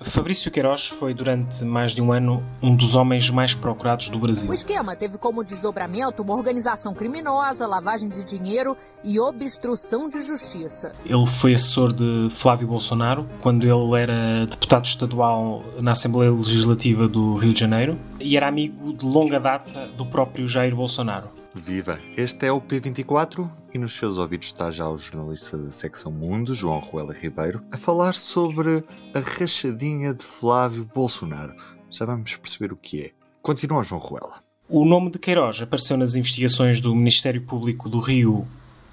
Fabrício Queiroz foi durante mais de um ano um dos homens mais procurados do Brasil. O esquema teve como desdobramento uma organização criminosa, lavagem de dinheiro e obstrução de justiça. Ele foi assessor de Flávio Bolsonaro quando ele era deputado estadual na Assembleia Legislativa do Rio de Janeiro e era amigo de longa data do próprio Jair Bolsonaro. Viva! Este é o P24 e nos seus ouvidos está já o jornalista da secção Mundo, João Ruela Ribeiro, a falar sobre a rachadinha de Flávio Bolsonaro. Já vamos perceber o que é. Continua, João Ruela. O nome de Queiroz apareceu nas investigações do Ministério Público do Rio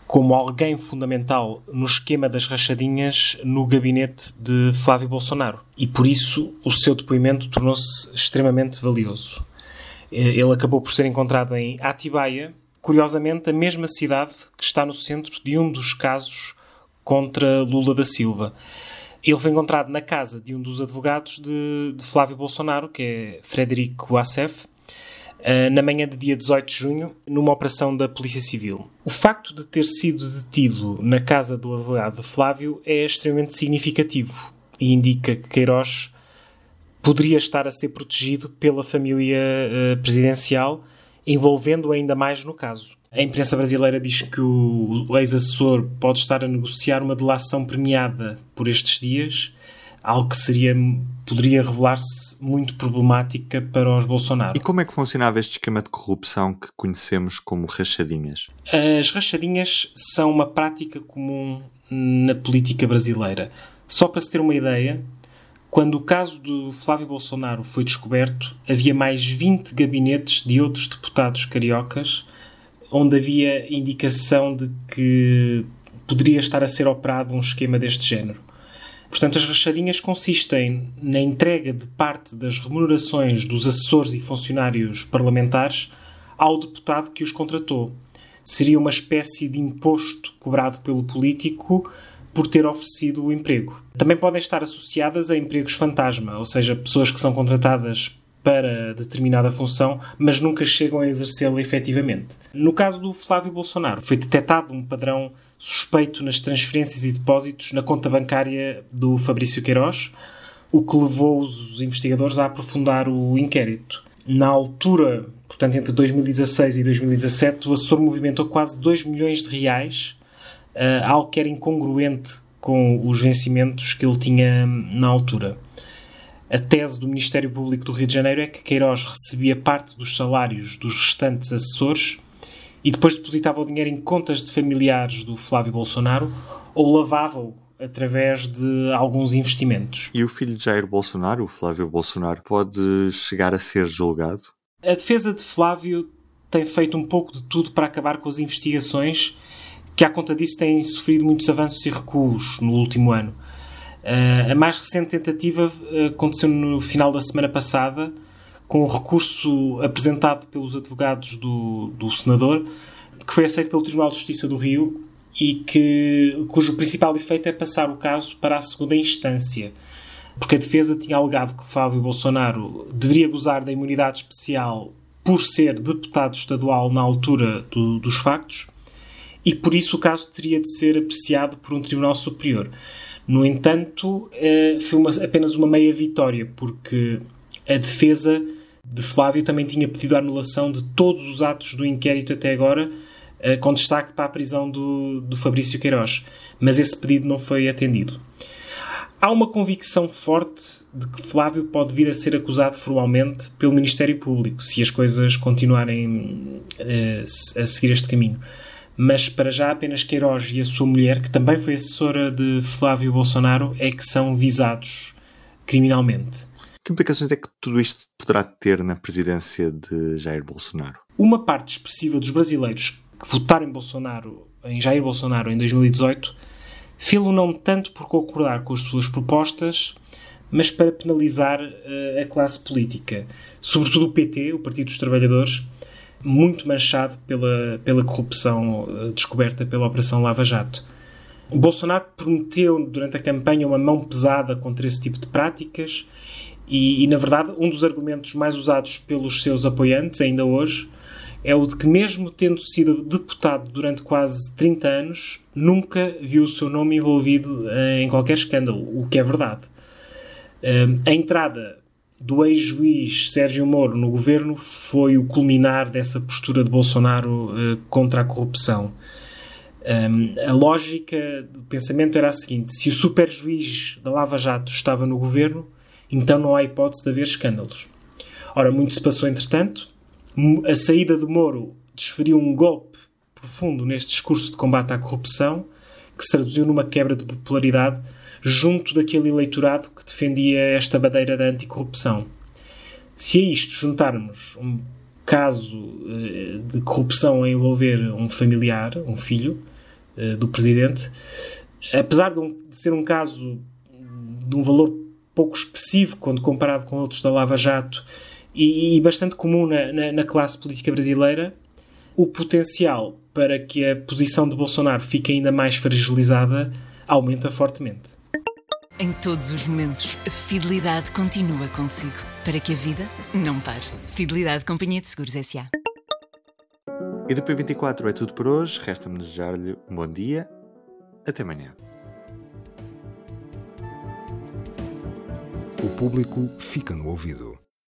como alguém fundamental no esquema das rachadinhas no gabinete de Flávio Bolsonaro. E por isso o seu depoimento tornou-se extremamente valioso. Eh, ele acabou por ser encontrado em Atibaia, curiosamente a mesma cidade que está no centro de um dos casos contra Lula da Silva. Ele foi encontrado na casa de um dos advogados de, de Flávio Bolsonaro, que é Frederico Assef, eh, na manhã de dia 18 de junho, numa operação da Polícia Civil. O facto de ter sido detido na casa do advogado de Flávio é extremamente significativo e indica que Queiroz poderia estar a ser protegido pela família uh, presidencial, envolvendo ainda mais no caso. A imprensa brasileira diz que o ex-assessor pode estar a negociar uma delação premiada por estes dias, algo que seria poderia revelar-se muito problemática para os Bolsonaro. E como é que funcionava este esquema de corrupção que conhecemos como rachadinhas? As rachadinhas são uma prática comum na política brasileira. Só para se ter uma ideia, quando o caso do Flávio Bolsonaro foi descoberto, havia mais 20 gabinetes de outros deputados cariocas onde havia indicação de que poderia estar a ser operado um esquema deste género. Portanto, as rachadinhas consistem na entrega de parte das remunerações dos assessores e funcionários parlamentares ao deputado que os contratou. Seria uma espécie de imposto cobrado pelo político por ter oferecido o emprego. Também podem estar associadas a empregos fantasma, ou seja, pessoas que são contratadas para determinada função, mas nunca chegam a exercê-la efetivamente. No caso do Flávio Bolsonaro, foi detectado um padrão suspeito nas transferências e depósitos na conta bancária do Fabrício Queiroz, o que levou os investigadores a aprofundar o inquérito. Na altura, portanto, entre 2016 e 2017, o assessor movimentou quase 2 milhões de reais uh, algo que era incongruente com os vencimentos que ele tinha na altura. A tese do Ministério Público do Rio de Janeiro é que Queiroz recebia parte dos salários dos restantes assessores e depois depositava o dinheiro em contas de familiares do Flávio Bolsonaro ou lavava-o através de alguns investimentos. E o filho de Jair Bolsonaro, o Flávio Bolsonaro, pode chegar a ser julgado? A defesa de Flávio tem feito um pouco de tudo para acabar com as investigações que, à conta disso, têm sofrido muitos avanços e recuos no último ano. Uh, a mais recente tentativa uh, aconteceu no final da semana passada, com o recurso apresentado pelos advogados do, do senador, que foi aceito pelo Tribunal de Justiça do Rio e que, cujo principal efeito é passar o caso para a segunda instância. Porque a defesa tinha alegado que Fábio Bolsonaro deveria gozar da imunidade especial por ser deputado estadual na altura do, dos factos e por isso o caso teria de ser apreciado por um tribunal superior. No entanto, eh, foi uma, apenas uma meia vitória, porque a defesa de Flávio também tinha pedido a anulação de todos os atos do inquérito até agora, eh, com destaque para a prisão do, do Fabrício Queiroz. Mas esse pedido não foi atendido. Há uma convicção forte de que Flávio pode vir a ser acusado formalmente pelo Ministério Público, se as coisas continuarem eh, a seguir este caminho mas para já apenas Queiroz e a sua mulher, que também foi assessora de Flávio Bolsonaro, é que são visados criminalmente. Que implicações é que tudo isto poderá ter na presidência de Jair Bolsonaro? Uma parte expressiva dos brasileiros que votaram em Bolsonaro, em Jair Bolsonaro em 2018, fê-lo não tanto por concordar com as suas propostas, mas para penalizar uh, a classe política, sobretudo o PT, o Partido dos Trabalhadores, muito manchado pela, pela corrupção uh, descoberta pela Operação Lava Jato. O Bolsonaro prometeu durante a campanha uma mão pesada contra esse tipo de práticas e, e, na verdade, um dos argumentos mais usados pelos seus apoiantes, ainda hoje, é o de que, mesmo tendo sido deputado durante quase 30 anos, nunca viu o seu nome envolvido uh, em qualquer escândalo, o que é verdade. A entrada do ex-juiz Sérgio Moro no governo foi o culminar dessa postura de Bolsonaro uh, contra a corrupção. A lógica do pensamento era a seguinte: se o super-juiz da Lava Jato estava no governo, então não há hipótese de haver escândalos. Ora, muito se passou entretanto. A saída de Moro desferiu um golpe profundo neste discurso de combate à corrupção, que se traduziu numa quebra de popularidade junto daquele eleitorado que defendia esta bandeira da anticorrupção. Se a isto juntarmos um caso eh, de corrupção a envolver um familiar, um filho eh, do presidente, apesar de, ser um caso de um valor pouco expressivo quando comparado com outros da Lava Jato e, bastante comum na, na, classe política brasileira, o potencial para que a posição de Bolsonaro fique ainda mais fragilizada aumenta fortemente. Em todos os momentos, a fidelidade continua consigo, para que a vida não pare. Fidelidade Companhia de Seguros S.A. E do P24 é tudo por hoje. Resta-me desejar-lhe um bom dia. Até amanhã. O público fica no ouvido.